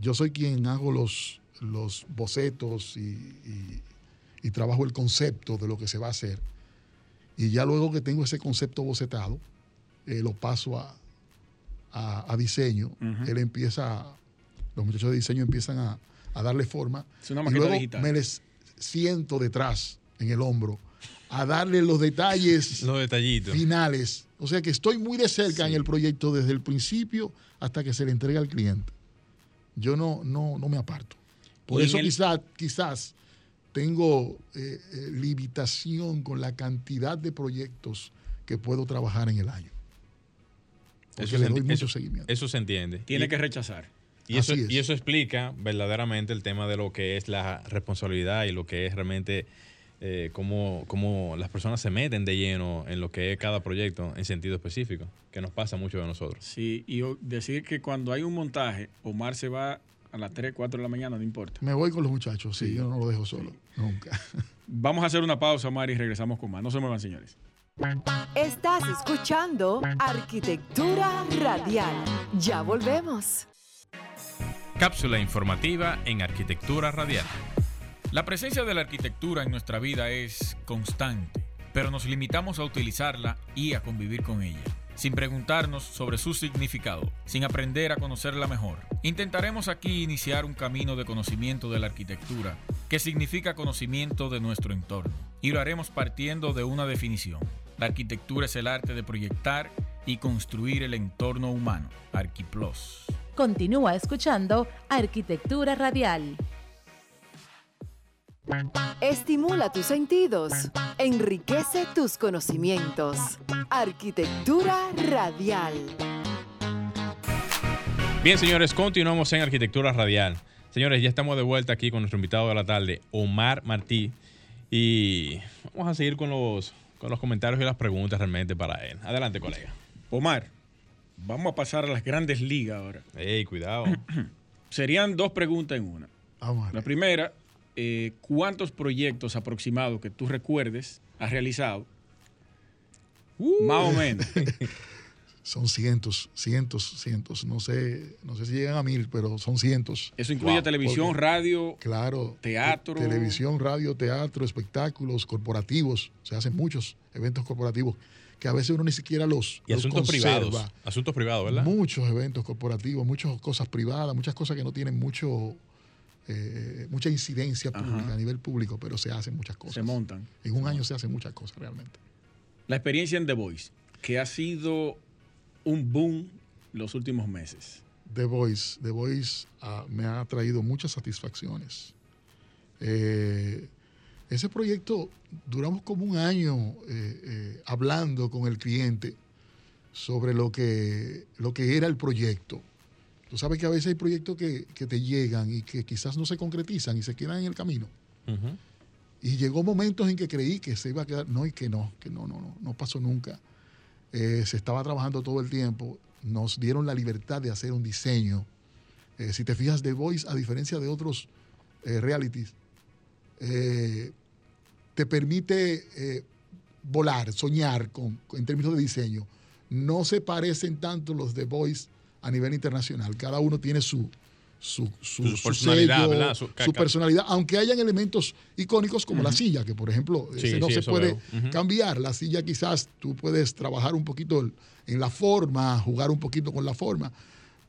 yo soy quien hago los, los bocetos y, y- y trabajo el concepto de lo que se va a hacer. Y ya luego que tengo ese concepto bocetado, eh, lo paso a, a, diseño, él empieza, los muchachos de diseño empiezan a, darle forma. Es una y luego digital. me les siento detrás, en el hombro, a darle los detalles los detallitos. finales. O sea que estoy muy de cerca en el proyecto desde el principio hasta que se le entrega al cliente. Yo no, no, no me aparto. Por eso quizás, quizás tengo eh, eh, limitación con la cantidad de proyectos que puedo trabajar en el año. Porque le doy mucho seguimiento. Eso se entiende. Tiene que rechazar. Y eso, y eso explica verdaderamente el tema de lo que es la responsabilidad y lo que es realmente eh, cómo, las personas se meten de lleno en lo que es cada proyecto en sentido específico, que nos pasa mucho de nosotros. Sí, y decir que cuando hay un montaje, Omar se va a las 3, 4 de la mañana, no importa. Me voy con los muchachos, sí, yo no lo dejo solo, nunca. Vamos a hacer una pausa, Omar, y regresamos con más. No se muevan, señores. Estás escuchando Arquitectura Radial. Ya volvemos. Cápsula informativa en Arquitectura Radial. La presencia de la arquitectura en nuestra vida es constante, pero nos limitamos a utilizarla y a convivir con ella sin preguntarnos sobre su significado, sin aprender a conocerla mejor. Intentaremos aquí iniciar un camino de conocimiento de la arquitectura, que significa conocimiento de nuestro entorno, y lo haremos partiendo de una definición. La arquitectura es el arte de proyectar y construir el entorno humano. Arquiplos. Continúa escuchando Arquitectura Radial. Estimula tus sentidos, enriquece tus conocimientos. Arquitectura Radial. Bien, señores, continuamos en Arquitectura Radial. Señores, ya estamos de vuelta aquí con nuestro invitado de la tarde, Omar Martí. Y vamos a seguir con los, con los comentarios y las preguntas realmente para él. Adelante, colega. Omar, vamos a pasar a las grandes ligas ahora. Ey, cuidado. Serían dos preguntas en una. La primera, eh, ¿cuántos proyectos aproximados que tú recuerdes has realizado? Uh. Más o menos. son cientos, cientos, cientos. No sé, no sé si llegan a mil, pero son cientos. Eso incluye televisión, radio, claro, teatro. televisión, radio, teatro, espectáculos corporativos. Se hacen muchos eventos corporativos que a veces uno ni siquiera los. Y asuntos privados. Asuntos privados, ¿verdad? Muchos eventos corporativos, muchas cosas privadas, muchas cosas que no tienen mucho eh, mucha incidencia pública a nivel público, pero se hacen muchas cosas. Se montan. En un año se hacen muchas cosas realmente. La experiencia en The Voice, que ha sido un boom los últimos meses. The Voice, The Voice ah, me ha traído muchas satisfacciones. Eh, ese proyecto duramos como un año eh, hablando con el cliente sobre lo que, lo que era el proyecto Tú sabes que a veces hay proyectos que, te llegan y que quizás no se concretizan y se quedan en el camino. Y llegó momentos en que creí que se iba a quedar, no, y que no, que no, no, no, no pasó nunca. Eh, se estaba trabajando todo el tiempo, nos dieron la libertad de hacer un diseño. Eh, si te fijas, The Voice, a diferencia de otros eh, realities, te permite volar, soñar con, en términos de diseño. No se parecen tanto los The Voice a nivel internacional. Cada uno tiene su, su, personalidad, su, personalidad, aunque hayan elementos icónicos como la silla, que por ejemplo no se puede cambiar. La silla quizás tú puedes trabajar un poquito en la forma, jugar un poquito con la forma,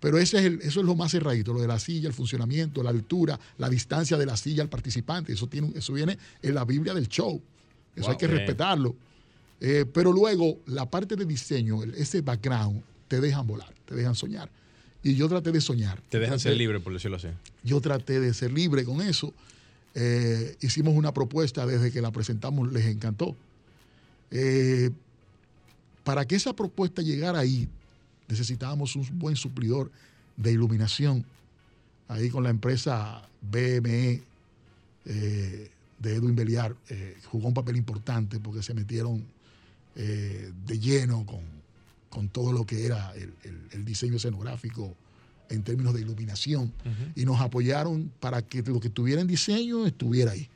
pero ese es eso es lo más cerradito, lo de la silla, el funcionamiento, la altura, la distancia de la silla al participante. Eso, tiene, eso viene en la Biblia del show. Eso hay que respetarlo. Eh, pero luego, la parte de diseño, ese background, te dejan volar, te dejan soñar. Y yo traté de soñar. Te dejan ser libre, por decirlo así. Yo traté de ser libre con eso. Eh, hicimos una propuesta desde que la presentamos, les encantó. Eh, para que esa propuesta llegara ahí, necesitábamos un buen suplidor de iluminación. Ahí con la empresa BME eh, de Edwin Beliar jugó un papel importante porque se metieron de lleno con, con todo lo que era el, diseño escenográfico en términos de iluminación. Y nos apoyaron para que lo que tuviera en diseño estuviera ahí.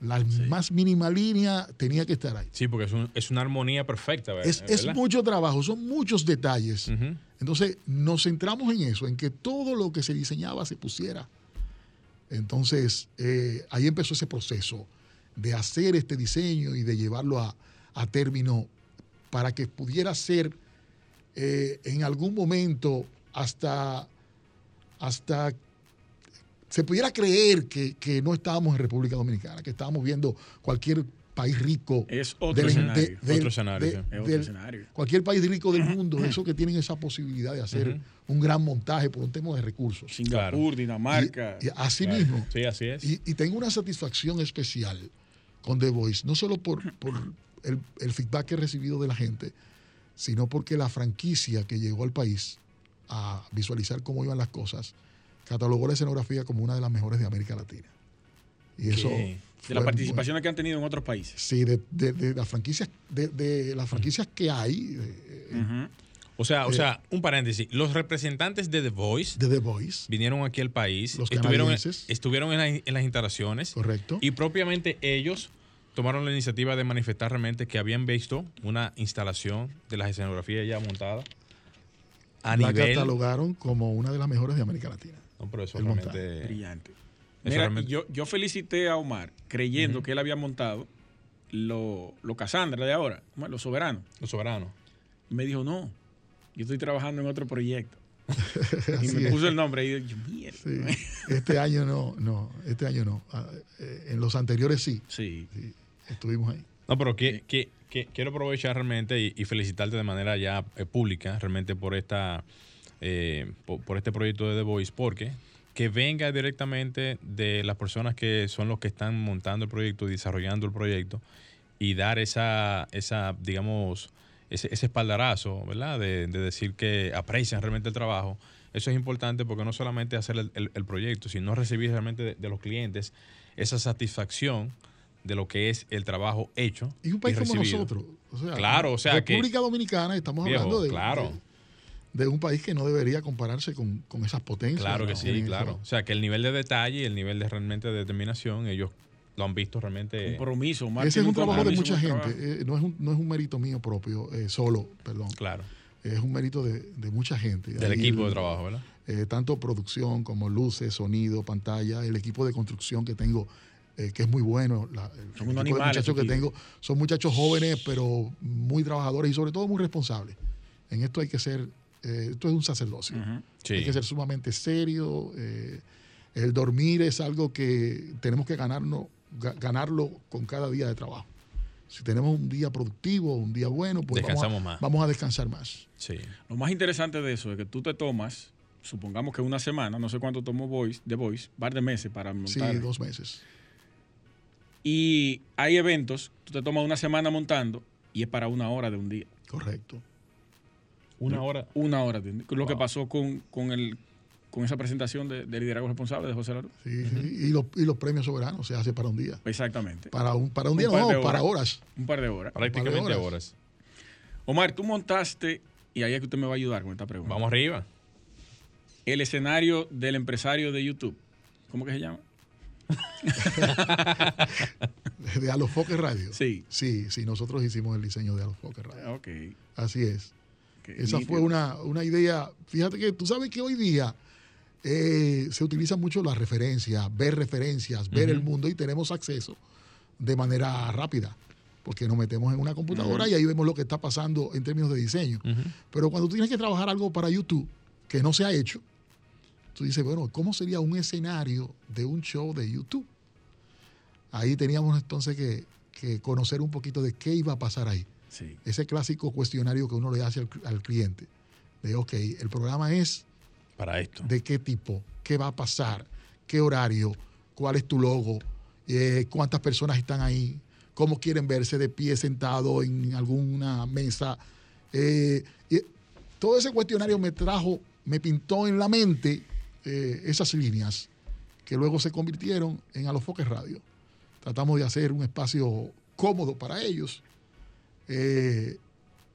La más mínima línea tenía que estar ahí. Sí, porque es, una armonía perfecta. Es, es, mucho trabajo, son muchos detalles. Entonces nos centramos en eso, en que todo lo que se diseñaba se pusiera. Entonces eh, ahí empezó ese proceso de hacer este diseño y de llevarlo a, a término para que pudiera ser eh, en algún momento hasta, hasta se pudiera creer que, que no estábamos en República Dominicana, que estábamos viendo cualquier país rico. Es otro del- escenario. de- Otro escenario, de-. Es otro del- escenario. Cualquier país rico del mundo, esos que tienen esa posibilidad de hacer un gran montaje por un tema de recursos. Singapur, Dinamarca. Y, y así Claro. mismo. Sí, así es. Y, y tengo una satisfacción especial con The Voice, no solo por, por el, el feedback que he recibido de la gente, sino porque la franquicia que llegó al país a visualizar cómo iban las cosas, catalogó la escenografía como una de las mejores de América Latina. Y eso... ¿Qué? de las participaciones que han tenido en otros países. Sí, de, de- de las franquicias, de, de las franquicias que hay eh, Ujú. O sea, o Eh, sea, un paréntesis. Los representantes de The Voice de The Voice, vinieron aquí al país, Los estuvieron, estuvieron en, la- en las instalaciones correcto. y propiamente ellos tomaron la iniciativa de manifestar realmente que habían visto una instalación de las escenografías ya montada a la nivel. catalogaron como una de las mejores de América Latina. No, pero eso realmente. Brillante. Eso Mira, realmente- yo, yo felicité a Omar creyendo que él había montado lo, lo Cassandra de ahora, los soberanos. Los soberanos. Y me dijo, no, yo estoy trabajando en otro proyecto. y me es. puso el nombre y yo, mierda. Sí. Este año no, no, este año no. Ah, eh, En los anteriores sí, Sí. sí, estuvimos ahí. No, pero que, que- que quiero aprovechar realmente y, y felicitarte de manera ya eh, pública realmente por esta eh, por, por este proyecto de The Voice, porque que venga directamente de las personas que son los que están montando el proyecto y desarrollando el proyecto y dar esa, esa digamos, ese, ese espaldarazo, ¿verdad? De, de decir que aprecian realmente el trabajo. Eso es importante porque no solamente hacer el, el- el proyecto, sino recibir realmente de, de los clientes esa satisfacción de lo que es el trabajo hecho. Y un país como nosotros. O sea, Claro, o sea que- República Dominicana, estamos Viejo, hablando de, claro. de, de un país que no debería compararse con, con esas potencias. Claro que ¿no? sí, claro. eso. O sea, que el nivel de detalle y el nivel de realmente de determinación, ellos lo han visto realmente. Compromiso. Ese es un trabajo de mucha gente. eh, no, es un, no es un mérito mío propio, eh, solo, perdón. Claro. Es un mérito de, de mucha gente. Del Ahí equipo el- de trabajo, ¿verdad? eh, tanto producción como luces, sonido, pantalla, el equipo de construcción que tengo, eh, que es muy bueno. La, el Son unos animales, muchachos que tengo son muchachos jóvenes, pero muy trabajadores y sobre todo muy responsables. En esto hay que ser, eh, esto es un sacerdocio. Sí. Hay que ser sumamente serio. eh, el dormir es algo que tenemos que ganarnos, ga- ganarlo con cada día de trabajo. Si tenemos un día productivo, un día bueno, pues vamos a- Descansamos más. vamos a descansar más. Sí. Lo más interesante de eso es que tú te tomas, supongamos que una semana, no sé cuánto tomó Voice, de Voice, par de meses para Sí, montar. dos meses. Y hay eventos, tú te tomas una semana montando y es para una hora de un día. Correcto. Una hora. Una hora de. Lo que pasó con, con, el, con esa presentación de, de liderazgo responsable de José Laro. Sí, sí. Y, los, y los premios soberanos se hace para un día. Exactamente. Para un, para un día, Un par de no, para horas. Un par de horas. Prácticamente horas. horas. Omar, tú montaste, y ahí es que usted me va a ayudar con esta pregunta. Vamos arriba. El escenario del empresario de YouTube. ¿Cómo que se llama? De Alofoque Radio. Sí. Sí, sí, nosotros hicimos el diseño de Alofoque Radio. Ah, Ok. Así es. Esa nítido. fue una, una idea. Fíjate que tú sabes que hoy día eh, se utiliza mucho la referencia, ver referencias, ver el mundo y tenemos acceso de manera rápida. Porque nos metemos en una computadora y ahí vemos lo que está pasando en términos de diseño. Pero cuando tú tienes que trabajar algo para YouTube que no se ha hecho, tú dices, bueno, ¿cómo sería un escenario de un show de YouTube? Ahí teníamos entonces que, que conocer un poquito de qué iba a pasar ahí. Sí. Ese clásico cuestionario que uno le hace al, al cliente. De, ok, el programa es Para esto. de qué tipo, qué va a pasar, qué horario, cuál es tu logo, eh, cuántas personas están ahí, cómo quieren verse de pie sentado en alguna mesa. Eh, y todo ese cuestionario me trajo, me pintó en la mente eh, esas líneas que luego se convirtieron en Alofoque Radio. Tratamos de hacer un espacio cómodo para ellos eh,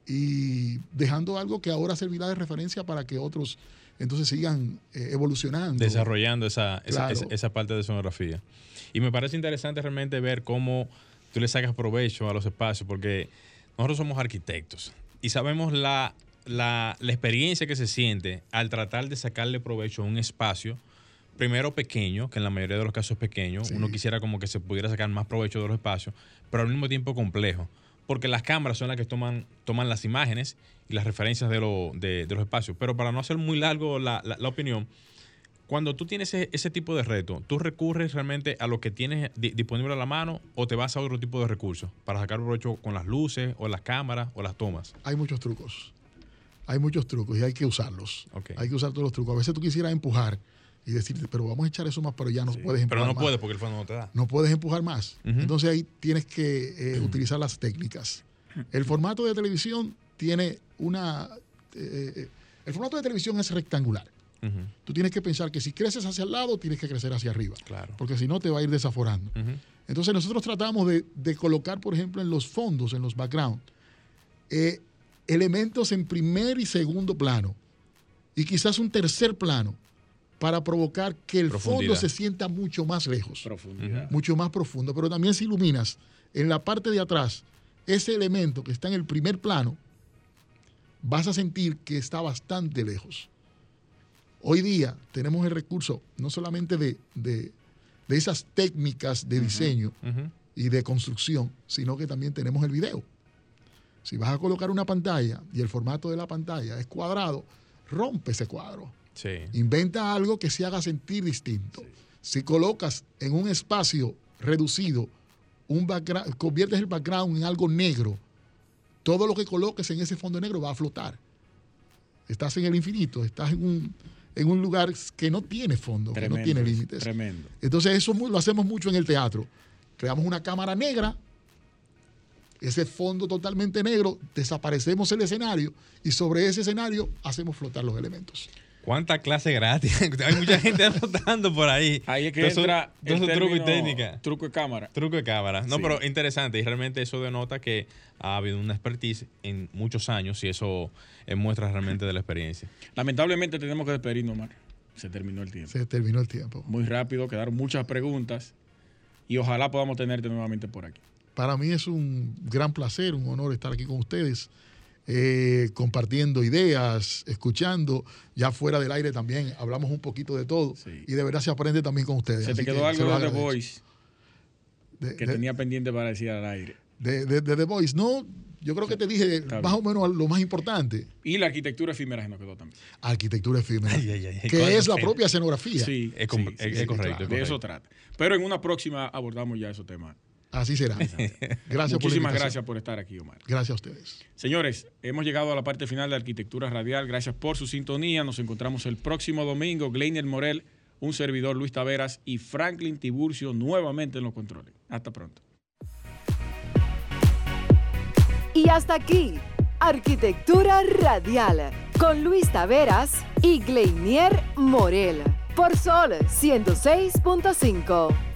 y dejando algo que ahora servirá de referencia para que otros entonces sigan eh, evolucionando. Desarrollando esa, esa, Claro. esa- esa parte de sonografía. Y me parece interesante realmente ver cómo tú le sacas provecho a los espacios, porque nosotros somos arquitectos y sabemos la, la, la experiencia que se siente al tratar de sacarle provecho a un espacio, primero pequeño, que en la mayoría de los casos es pequeño, Sí. uno quisiera como que se pudiera sacar más provecho de los espacios, pero al mismo tiempo complejo, porque las cámaras son las que toman, toman las imágenes y las referencias de, lo, de, de los espacios. Pero para no hacer muy largo la, la- la opinión, cuando tú tienes ese, ese tipo de reto, ¿tú recurres realmente a lo que tienes di- disponible a la mano o te vas a otro tipo de recursos para sacar provecho con las luces o las cámaras o las tomas? Hay muchos trucos. Hay muchos trucos y hay que usarlos. Ok. Hay que usar todos los trucos. A veces tú quisieras empujar y decirte, pero vamos a echar eso más, pero ya no puedes empujar Pero no más. puedes porque el fondo no te da. No puedes empujar más. Entonces ahí tienes que eh, utilizar las técnicas. El formato de televisión tiene una... eh, eh, el formato de televisión es rectangular. Tú tienes que pensar que si creces hacia el lado, tienes que crecer hacia arriba. Claro. Porque si no, te va a ir desaforando. Entonces nosotros tratamos de, de colocar, por ejemplo, en los fondos, en los background, eh, elementos en primer y segundo plano y quizás un tercer plano para provocar que el fondo se sienta mucho más lejos, Profundidad. mucho más profundo. Pero también si iluminas en la parte de atrás ese elemento que está en el primer plano, vas a sentir que está bastante lejos. Hoy día tenemos el recurso no solamente de, de- de esas técnicas de diseño y de construcción, sino que también tenemos el video. Si vas a colocar una pantalla y el formato de la pantalla es cuadrado, rompe ese cuadro. Sí. Inventa algo que se haga sentir distinto. Si colocas en un espacio reducido, un background, conviertes el background en algo negro, todo lo que coloques en ese fondo negro va a flotar. Estás en el infinito, estás en un, en un lugar que no tiene fondo, que no tiene límites. Tremendo. Entonces eso lo hacemos mucho en el teatro. Creamos una cámara negra, ese fondo totalmente negro, desaparecemos el escenario y sobre ese escenario hacemos flotar los elementos. ¿Cuánta clase gratis? Hay mucha gente anotando por ahí. Ahí es que eso- entra el truco y técnica. Truco de cámara. Truco de cámara. No, Sí. pero interesante. Y realmente eso denota que ha habido una expertise en muchos años y eso muestra realmente de la experiencia. Lamentablemente tenemos que despedirnos, Omar. Se terminó el tiempo. Se terminó el tiempo. Muy rápido, quedaron muchas preguntas y ojalá podamos tenerte nuevamente por aquí. Para mí es un gran placer, un honor estar aquí con ustedes, eh, compartiendo ideas, escuchando. Ya fuera del aire también hablamos un poquito de todo Sí. y de verdad se aprende también con ustedes. Se te Así quedó algo de The. Voice De- que de- tenía pendiente para decir al aire. de, de- de The Voice. No, yo creo que te dije Está más bien. o menos lo más importante. Y la arquitectura efímera se nos quedó también. Arquitectura efímera. Ay, ay, ay. que es la propia escenografía. Sí, Es com- sí, es- sí, es correcto, claro, es De eso trata. Pero en una próxima abordamos ya esos temas. Así será. Gracias Muchísimas gracias por estar aquí, Omar. Gracias a ustedes. Señores, hemos llegado a la parte final de Arquitectura Radial. Gracias por su sintonía. Nos encontramos el próximo domingo. Gleiner Morel, un servidor Luis Taveras y Franklin Tiburcio nuevamente en los controles. Hasta pronto. Y hasta aquí, Arquitectura Radial, con Luis Taveras y Gleinier Morel, por Sol 106.5.